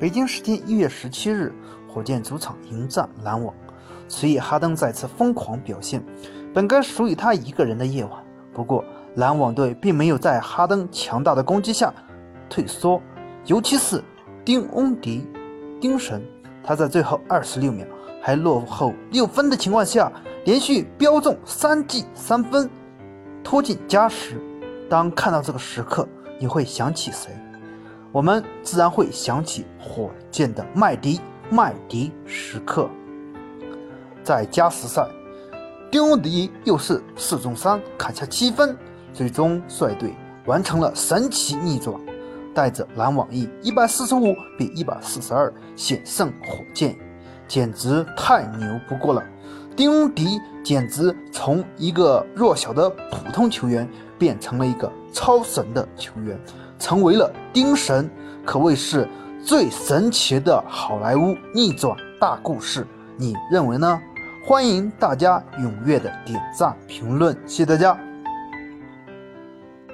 北京时间一月十七日，火箭主场迎战篮网。此役，哈登再次疯狂表现，本该属于他一个人的夜晚。不过，篮网队并没有在哈登强大的攻击下退缩，尤其是丁翁迪，丁神，他在最后二十六秒还落后六分的情况下，连续飙中三记三分，拖进加时。当看到这个时刻，你会想起谁？我们自然会想起火箭的麦迪，麦迪时刻。在加时赛，丁欧迪又是四中三，砍下七分，最终率队完成了神奇逆转，带着篮网以一百四十五比一百四十二险胜火箭，简直太牛不过了。丁欧迪简直从一个弱小的普通球员变成了一个超神的球员。成为了丁神，可谓是最神奇的好莱坞逆转大故事。你认为呢？欢迎大家踊跃的点赞评论，谢谢大家。